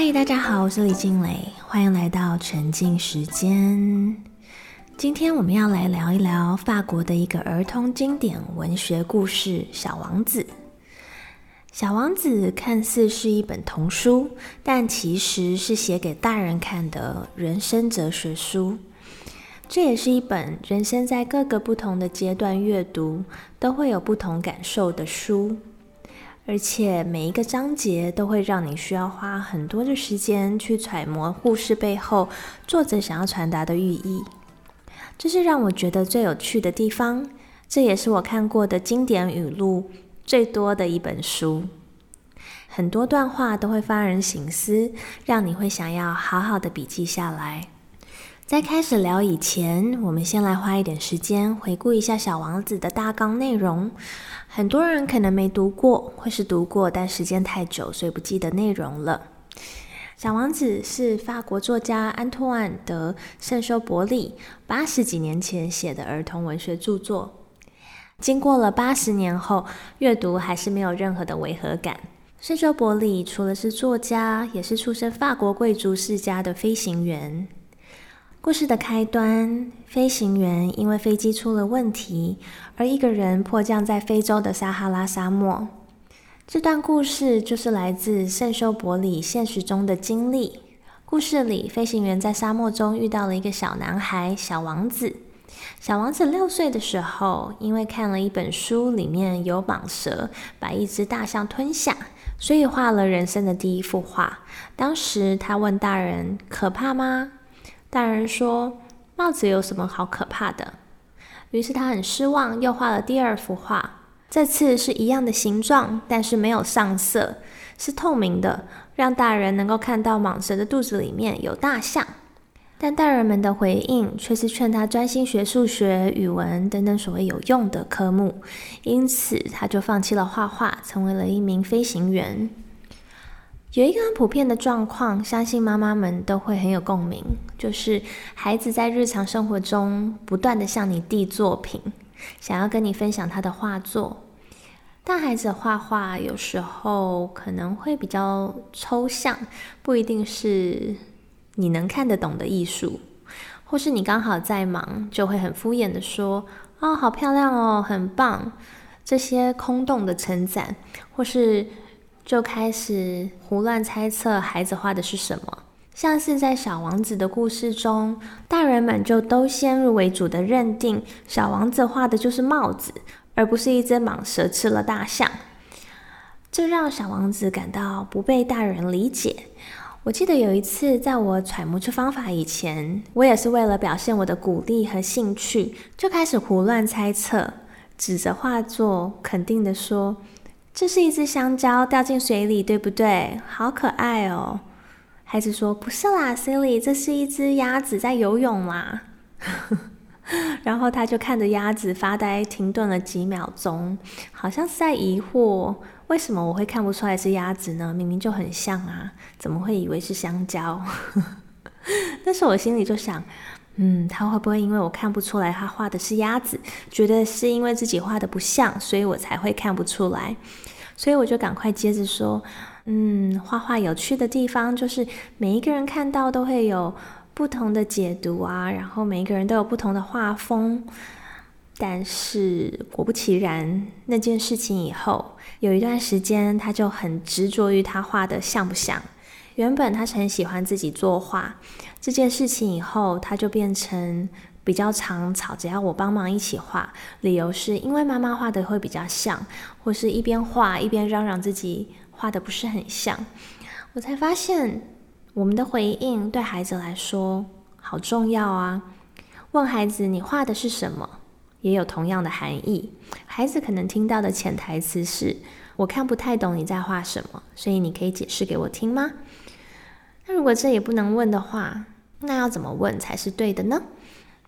嗨，大家好，我是李静蕾，欢迎来到沉浸时间。今天我们要来聊一聊法国的一个儿童经典文学故事《小王子》。《小王子》看似是一本童书，但其实是写给大人看的人生哲学书。这也是一本人生在各个不同的阶段阅读都会有不同感受的书。而且每一个章节都会让你需要花很多的时间去揣摩故事背后作者想要传达的寓意，这是让我觉得最有趣的地方。这也是我看过的经典语录最多的一本书，很多段话都会发人省思，让你会想要好好的笔记下来。在开始聊以前，我们先来花一点时间回顾一下《小王子》的大纲内容。很多人可能没读过，或是读过，但时间太久，所以不记得内容了。《小王子》是法国作家安托万·德·圣修伯里八十几年前写的儿童文学著作。经过了八十年后，阅读还是没有任何的违和感。圣修伯里除了是作家，也是出身法国贵族世家的飞行员。故事的开端，飞行员因为飞机出了问题，而一个人迫降在非洲的撒哈拉沙漠。这段故事就是来自圣修伯里现实中的经历。故事里，飞行员在沙漠中遇到了一个小男孩，小王子。小王子六岁的时候，因为看了一本书，里面有蟒蛇把一只大象吞下，所以画了人生的第一幅画。当时他问大人：“可怕吗？”大人说：“帽子有什么好可怕的？”于是他很失望，又画了第二幅画。这次是一样的形状，但是没有上色，是透明的，让大人能够看到蟒蛇的肚子里面有大象。但大人们的回应却是劝他专心学数学、语文等等所谓有用的科目，因此他就放弃了画画，成为了一名飞行员。有一个很普遍的状况，相信妈妈们都会很有共鸣，就是孩子在日常生活中不断的向你递作品，想要跟你分享他的画作。但孩子画画有时候可能会比较抽象，不一定是你能看得懂的艺术，或是你刚好在忙，就会很敷衍的说：“哦，好漂亮哦，很棒。”这些空洞的称赞，或是。就开始胡乱猜测孩子画的是什么，像是在小王子的故事中，大人们就都先入为主的认定小王子画的就是帽子，而不是一只蟒蛇吃了大象，这让小王子感到不被大人理解。我记得有一次，在我揣摩出方法以前，我也是为了表现我的鼓励和兴趣，就开始胡乱猜测，指着画作肯定的说。这是一只香蕉掉进水里，对不对？好可爱哦！孩子说：“不是啦，Silly，这是一只鸭子在游泳啦。”然后他就看着鸭子发呆，停顿了几秒钟，好像是在疑惑：为什么我会看不出来是鸭子呢？明明就很像啊，怎么会以为是香蕉？但是我心里就想。嗯，他会不会因为我看不出来他画的是鸭子，觉得是因为自己画的不像，所以我才会看不出来？所以我就赶快接着说，嗯，画画有趣的地方就是每一个人看到都会有不同的解读啊，然后每一个人都有不同的画风。但是果不其然，那件事情以后有一段时间，他就很执着于他画的像不像。原本他是很喜欢自己作画这件事情，以后他就变成比较常吵只要我帮忙一起画，理由是因为妈妈画的会比较像，或是一边画一边嚷嚷自己画的不是很像。我才发现，我们的回应对孩子来说好重要啊！问孩子你画的是什么，也有同样的含义。孩子可能听到的潜台词是：我看不太懂你在画什么，所以你可以解释给我听吗？那如果这也不能问的话，那要怎么问才是对的呢？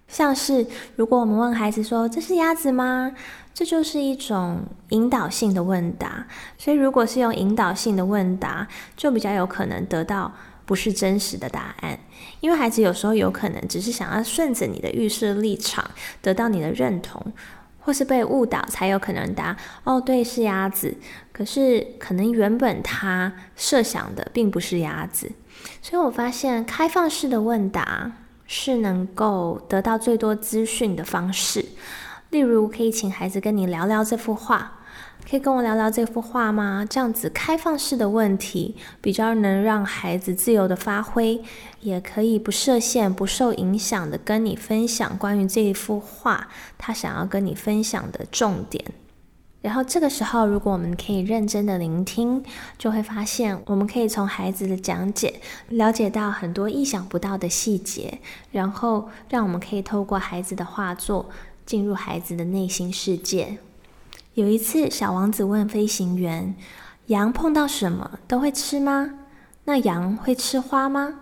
像是如果我们问孩子说：“这是鸭子吗？”这就是一种引导性的问答。所以如果是用引导性的问答，就比较有可能得到不是真实的答案。因为孩子有时候有可能只是想要顺着你的预设立场得到你的认同，或是被误导才有可能答：“哦，对，是鸭子。”可是可能原本他设想的并不是鸭子，所以我发现开放式的问答是能够得到最多资讯的方式。例如，可以请孩子跟你聊聊这幅画。可以跟我聊聊这幅画吗？这样子开放式的问题，比较能让孩子自由的发挥，也可以不设限、不受影响的跟你分享关于这一幅画他想要跟你分享的重点。然后这个时候，如果我们可以认真的聆听，就会发现我们可以从孩子的讲解了解到很多意想不到的细节，然后让我们可以透过孩子的画作进入孩子的内心世界。有一次，小王子问飞行员：“羊碰到什么都会吃吗？那羊会吃花吗？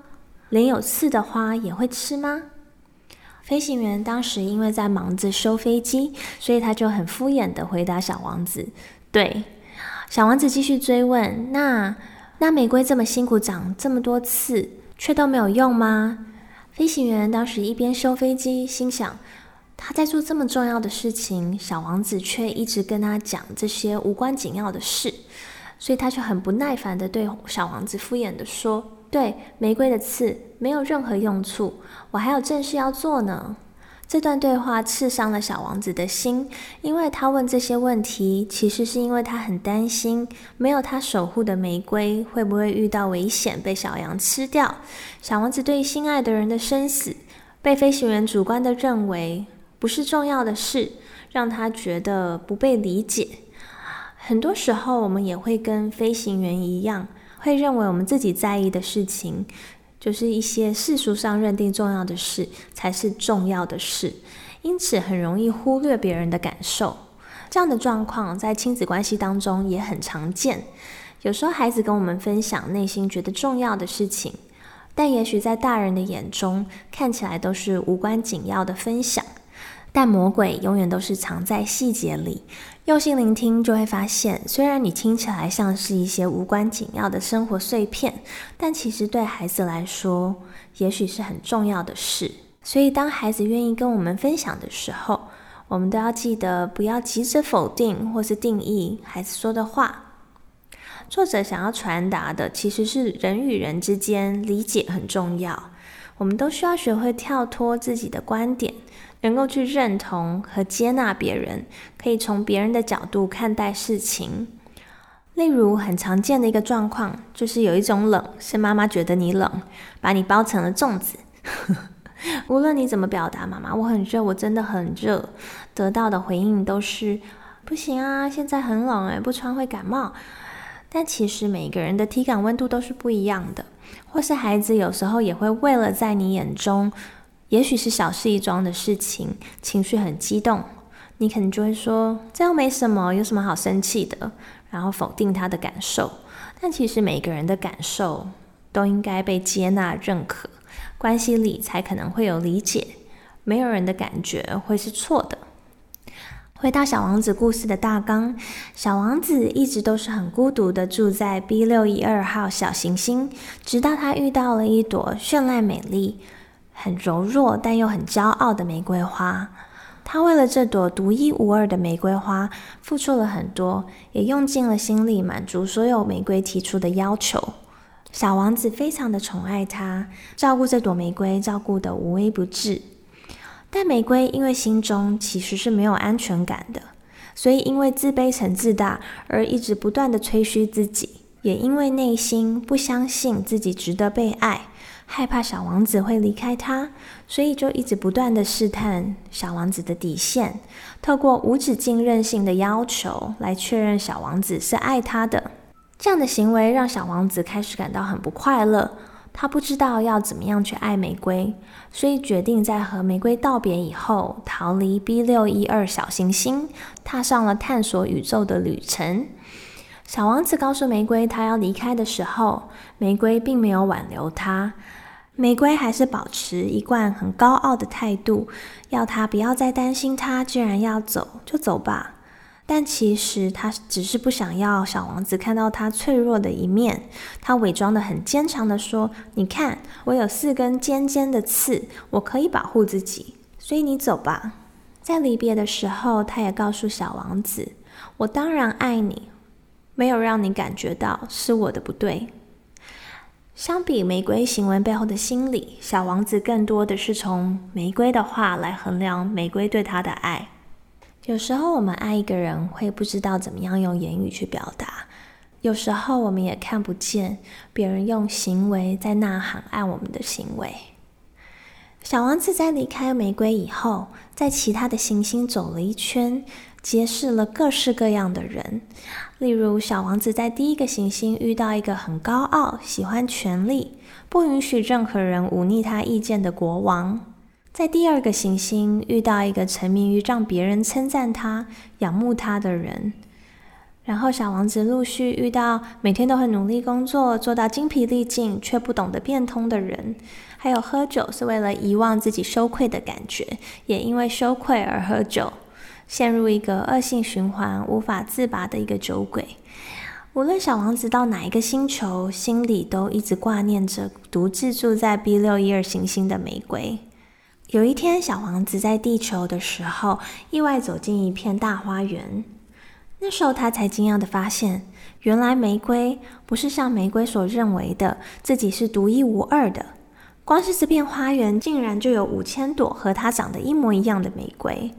连有刺的花也会吃吗？”飞行员当时因为在忙着修飞机，所以他就很敷衍的回答小王子：“对。”小王子继续追问：“那那玫瑰这么辛苦，长这么多刺，却都没有用吗？”飞行员当时一边修飞机，心想。他在做这么重要的事情，小王子却一直跟他讲这些无关紧要的事，所以他就很不耐烦的对小王子敷衍的说：“对，玫瑰的刺没有任何用处，我还有正事要做呢。”这段对话刺伤了小王子的心，因为他问这些问题，其实是因为他很担心，没有他守护的玫瑰会不会遇到危险被小羊吃掉。小王子对心爱的人的生死，被飞行员主观的认为。不是重要的事，让他觉得不被理解。很多时候，我们也会跟飞行员一样，会认为我们自己在意的事情，就是一些世俗上认定重要的事才是重要的事，因此很容易忽略别人的感受。这样的状况在亲子关系当中也很常见。有时候，孩子跟我们分享内心觉得重要的事情，但也许在大人的眼中看起来都是无关紧要的分享。但魔鬼永远都是藏在细节里。用心聆听，就会发现，虽然你听起来像是一些无关紧要的生活碎片，但其实对孩子来说，也许是很重要的事。所以，当孩子愿意跟我们分享的时候，我们都要记得不要急着否定或是定义孩子说的话。作者想要传达的，其实是人与人之间理解很重要。我们都需要学会跳脱自己的观点。能够去认同和接纳别人，可以从别人的角度看待事情。例如，很常见的一个状况，就是有一种冷是妈妈觉得你冷，把你包成了粽子。无论你怎么表达，妈妈我很热，我真的很热，得到的回应都是不行啊，现在很冷诶，不穿会感冒。但其实每个人的体感温度都是不一样的，或是孩子有时候也会为了在你眼中。也许是小事一桩的事情，情绪很激动，你可能就会说这又没什么，有什么好生气的？然后否定他的感受。但其实每个人的感受都应该被接纳、认可，关系里才可能会有理解。没有人的感觉会是错的。回到小王子故事的大纲，小王子一直都是很孤独的住在 B 六一二号小行星，直到他遇到了一朵绚烂美丽。很柔弱但又很骄傲的玫瑰花，他为了这朵独一无二的玫瑰花付出了很多，也用尽了心力满足所有玫瑰提出的要求。小王子非常的宠爱它，照顾这朵玫瑰，照顾的无微不至。但玫瑰因为心中其实是没有安全感的，所以因为自卑成自大而一直不断的吹嘘自己，也因为内心不相信自己值得被爱。害怕小王子会离开他，所以就一直不断的试探小王子的底线，透过无止境任性的要求来确认小王子是爱他的。这样的行为让小王子开始感到很不快乐，他不知道要怎么样去爱玫瑰，所以决定在和玫瑰道别以后，逃离 B 六一二小行星，踏上了探索宇宙的旅程。小王子告诉玫瑰，他要离开的时候，玫瑰并没有挽留他。玫瑰还是保持一贯很高傲的态度，要他不要再担心他。既然要走，就走吧。但其实他只是不想要小王子看到他脆弱的一面。他伪装的很坚强的说：“你看，我有四根尖尖的刺，我可以保护自己。所以你走吧。”在离别的时候，他也告诉小王子：“我当然爱你。”没有让你感觉到是我的不对。相比玫瑰行为背后的心理，小王子更多的是从玫瑰的话来衡量玫瑰对他的爱。有时候我们爱一个人会不知道怎么样用言语去表达，有时候我们也看不见别人用行为在呐喊爱我们的行为。小王子在离开玫瑰以后，在其他的行星走了一圈，结识了各式各样的人。例如，小王子在第一个行星遇到一个很高傲、喜欢权力、不允许任何人忤逆他意见的国王；在第二个行星遇到一个沉迷于让别人称赞他、仰慕他的人。然后，小王子陆续遇到每天都很努力工作、做到精疲力尽却不懂得变通的人。还有喝酒是为了遗忘自己羞愧的感觉，也因为羞愧而喝酒，陷入一个恶性循环、无法自拔的一个酒鬼。无论小王子到哪一个星球，心里都一直挂念着独自住在 B 六一二行星的玫瑰。有一天，小王子在地球的时候，意外走进一片大花园。那时候，他才惊讶的发现，原来玫瑰不是像玫瑰所认为的，自己是独一无二的。光是这片花园，竟然就有五千朵和它长得一模一样的玫瑰。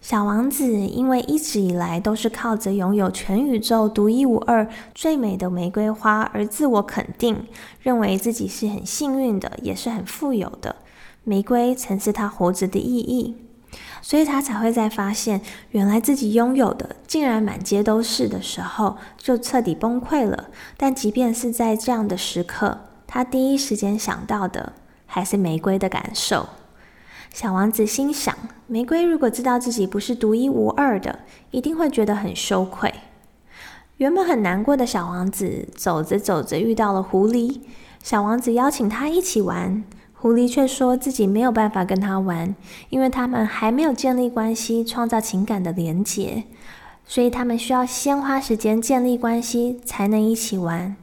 小王子因为一直以来都是靠着拥有全宇宙独一无二、最美的玫瑰花而自我肯定，认为自己是很幸运的，也是很富有的。玫瑰曾是他活着的意义，所以他才会在发现原来自己拥有的竟然满街都是的时候，就彻底崩溃了。但即便是在这样的时刻，他第一时间想到的。还是玫瑰的感受。小王子心想：玫瑰如果知道自己不是独一无二的，一定会觉得很羞愧。原本很难过的小王子，走着走着遇到了狐狸。小王子邀请他一起玩，狐狸却说自己没有办法跟他玩，因为他们还没有建立关系，创造情感的连结，所以他们需要先花时间建立关系，才能一起玩。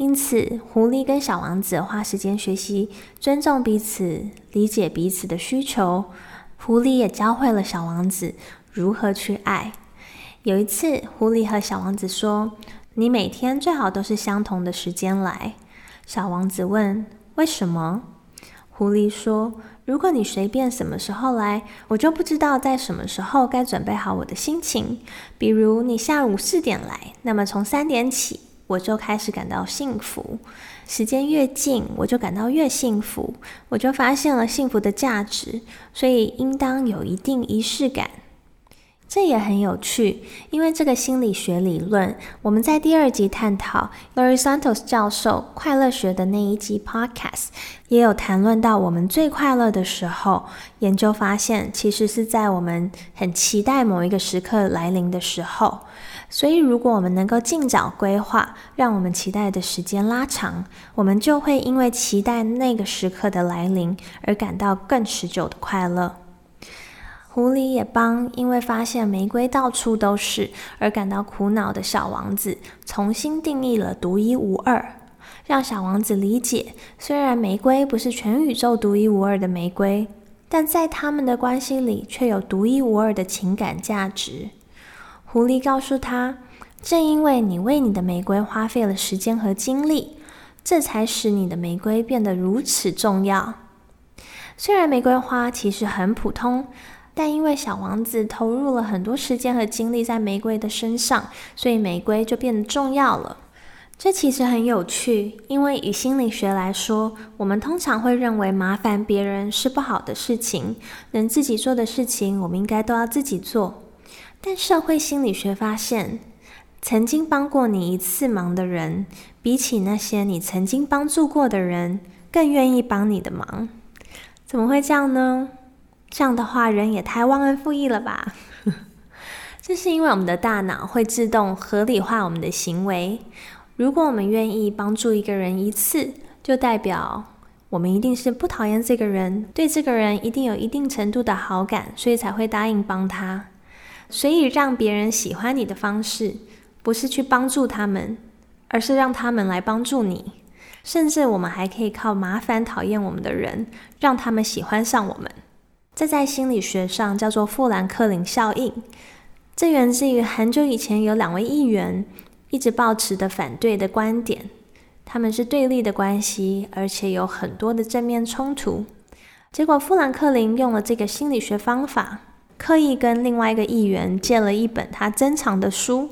因此，狐狸跟小王子花时间学习尊重彼此、理解彼此的需求。狐狸也教会了小王子如何去爱。有一次，狐狸和小王子说：“你每天最好都是相同的时间来。”小王子问：“为什么？”狐狸说：“如果你随便什么时候来，我就不知道在什么时候该准备好我的心情。比如你下午四点来，那么从三点起。”我就开始感到幸福，时间越近，我就感到越幸福，我就发现了幸福的价值，所以应当有一定仪式感。这也很有趣，因为这个心理学理论，我们在第二集探讨 Larry Santos 教授快乐学的那一集 Podcast 也有谈论到，我们最快乐的时候，研究发现，其实是在我们很期待某一个时刻来临的时候。所以，如果我们能够尽早规划，让我们期待的时间拉长，我们就会因为期待那个时刻的来临而感到更持久的快乐。狐狸也帮因为发现玫瑰到处都是而感到苦恼的小王子重新定义了独一无二，让小王子理解，虽然玫瑰不是全宇宙独一无二的玫瑰，但在他们的关系里却有独一无二的情感价值。狐狸告诉他：“正因为你为你的玫瑰花费了时间和精力，这才使你的玫瑰变得如此重要。虽然玫瑰花其实很普通，但因为小王子投入了很多时间和精力在玫瑰的身上，所以玫瑰就变得重要了。这其实很有趣，因为以心理学来说，我们通常会认为麻烦别人是不好的事情，能自己做的事情，我们应该都要自己做。”但社会心理学发现，曾经帮过你一次忙的人，比起那些你曾经帮助过的人，更愿意帮你的忙。怎么会这样呢？这样的话，人也太忘恩负义了吧？这是因为我们的大脑会自动合理化我们的行为。如果我们愿意帮助一个人一次，就代表我们一定是不讨厌这个人，对这个人一定有一定程度的好感，所以才会答应帮他。所以，让别人喜欢你的方式，不是去帮助他们，而是让他们来帮助你。甚至，我们还可以靠麻烦讨厌我们的人，让他们喜欢上我们。这在心理学上叫做富兰克林效应。这源自于很久以前，有两位议员一直保持的反对的观点，他们是对立的关系，而且有很多的正面冲突。结果富兰克林用了这个心理学方法，刻意跟另外一个议员借了一本他珍藏的书，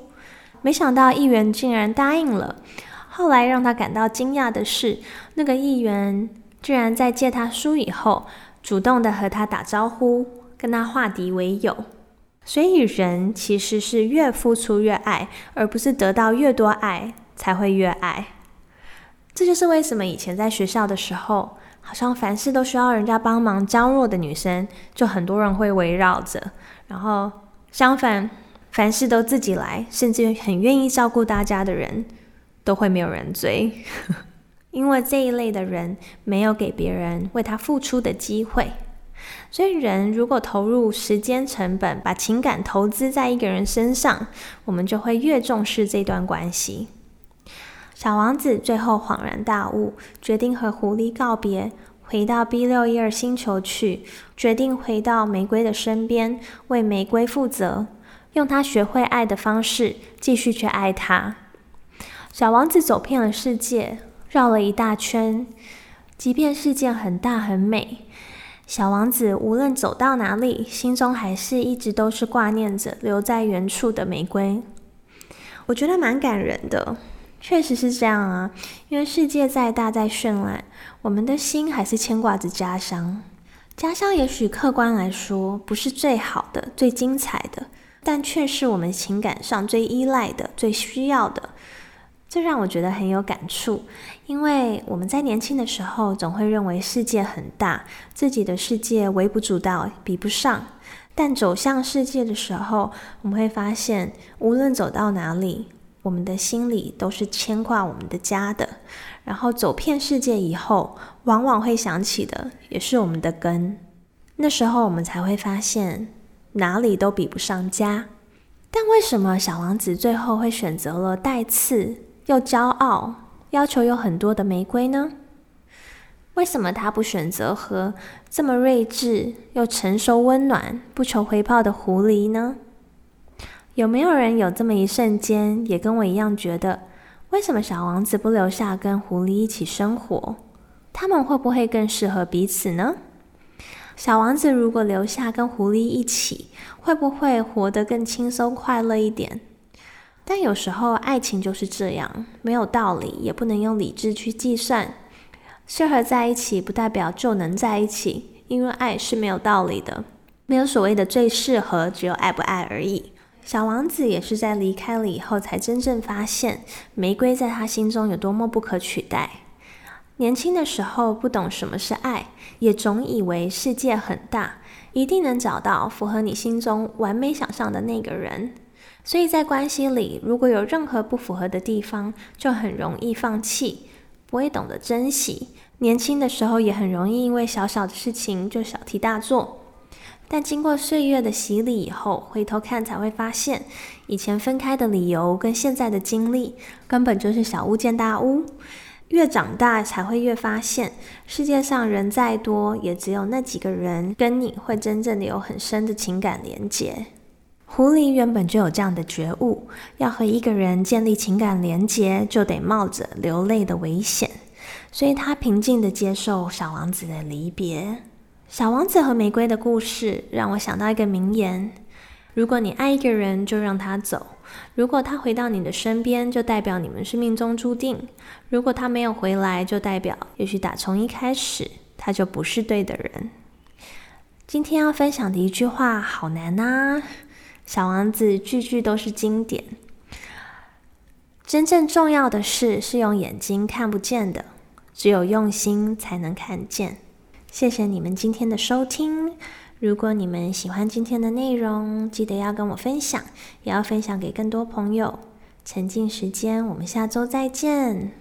没想到议员竟然答应了。后来让他感到惊讶的是，那个议员居然在借他书以后，主动的和他打招呼，跟他化敌为友。所以人其实是越付出越爱，而不是得到越多爱才会越爱。这就是为什么以前在学校的时候，好像凡事都需要人家帮忙，娇弱的女生就很多人会围绕着，然后相反，凡事都自己来，甚至很愿意照顾大家的人。都会没有人追，因为这一类的人没有给别人为他付出的机会。所以，人如果投入时间成本，把情感投资在一个人身上，我们就会越重视这段关系。小王子最后恍然大悟，决定和狐狸告别，回到 B 六一二星球去，决定回到玫瑰的身边，为玫瑰负责，用他学会爱的方式，继续去爱他。小王子走遍了世界，绕了一大圈。即便世界很大很美，小王子无论走到哪里，心中还是一直都是挂念着留在原处的玫瑰。我觉得蛮感人的，确实是这样啊。因为世界再大再绚烂，我们的心还是牵挂着家乡。家乡也许客观来说不是最好的、最精彩的，但却是我们情感上最依赖的、最需要的。这让我觉得很有感触，因为我们在年轻的时候总会认为世界很大，自己的世界微不足道，比不上。但走向世界的时候，我们会发现，无论走到哪里，我们的心里都是牵挂我们的家的。然后走遍世界以后，往往会想起的也是我们的根。那时候我们才会发现，哪里都比不上家。但为什么小王子最后会选择了带刺？又骄傲，要求有很多的玫瑰呢？为什么他不选择和这么睿智又成熟、温暖、不求回报的狐狸呢？有没有人有这么一瞬间，也跟我一样觉得，为什么小王子不留下跟狐狸一起生活？他们会不会更适合彼此呢？小王子如果留下跟狐狸一起，会不会活得更轻松、快乐一点？但有时候爱情就是这样，没有道理，也不能用理智去计算。适合在一起不代表就能在一起，因为爱是没有道理的，没有所谓的最适合，只有爱不爱而已。小王子也是在离开了以后，才真正发现玫瑰在他心中有多么不可取代。年轻的时候不懂什么是爱，也总以为世界很大，一定能找到符合你心中完美想象的那个人。所以在关系里，如果有任何不符合的地方，就很容易放弃，不会懂得珍惜。年轻的时候也很容易因为小小的事情就小题大做。但经过岁月的洗礼以后，回头看才会发现，以前分开的理由跟现在的经历，根本就是小巫见大巫。越长大才会越发现，世界上人再多，也只有那几个人跟你会真正的有很深的情感连结。狐狸原本就有这样的觉悟，要和一个人建立情感连结，就得冒着流泪的危险，所以他平静的接受小王子的离别。小王子和玫瑰的故事让我想到一个名言：如果你爱一个人，就让他走；如果他回到你的身边，就代表你们是命中注定；如果他没有回来，就代表也许打从一开始他就不是对的人。今天要分享的一句话，好难呐。小王子句句都是经典。真正重要的事是用眼睛看不见的，只有用心才能看见。谢谢你们今天的收听。如果你们喜欢今天的内容，记得要跟我分享，也要分享给更多朋友。沉浸时间，我们下周再见。